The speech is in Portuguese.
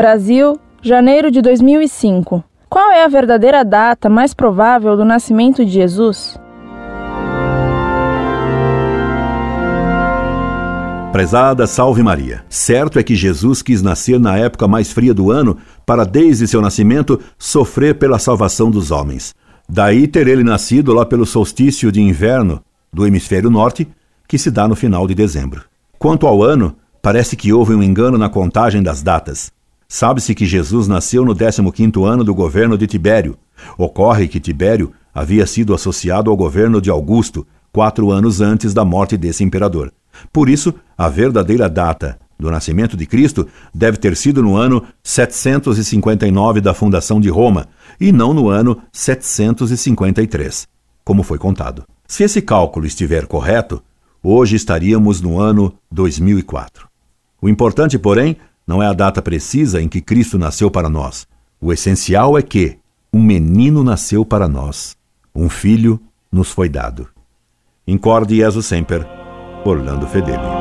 Brasil, janeiro de 2005. Qual é a verdadeira data mais provável do nascimento de Jesus? Prezada Salve Maria. Certo é que Jesus quis nascer na época mais fria do ano para, desde seu nascimento, sofrer pela salvação dos homens. Daí ter ele nascido lá pelo solstício de inverno do hemisfério norte, que se dá no final de dezembro. Quanto ao ano, parece que houve um engano na contagem das datas. Sabe-se que Jesus nasceu no 15º ano do governo de Tibério. Ocorre que Tibério havia sido associado ao governo de Augusto, quatro anos antes da morte desse imperador. Por isso, a verdadeira data do nascimento de Cristo deve ter sido no ano 759 da fundação de Roma e não no ano 753, como foi contado. Se esse cálculo estiver correto, hoje estaríamos no ano 2004. O importante, porém, não é a data precisa em que Cristo nasceu para nós. O essencial é que um menino nasceu para nós, um filho nos foi dado. Incorde Jesus Semper, Orlando Fedeli.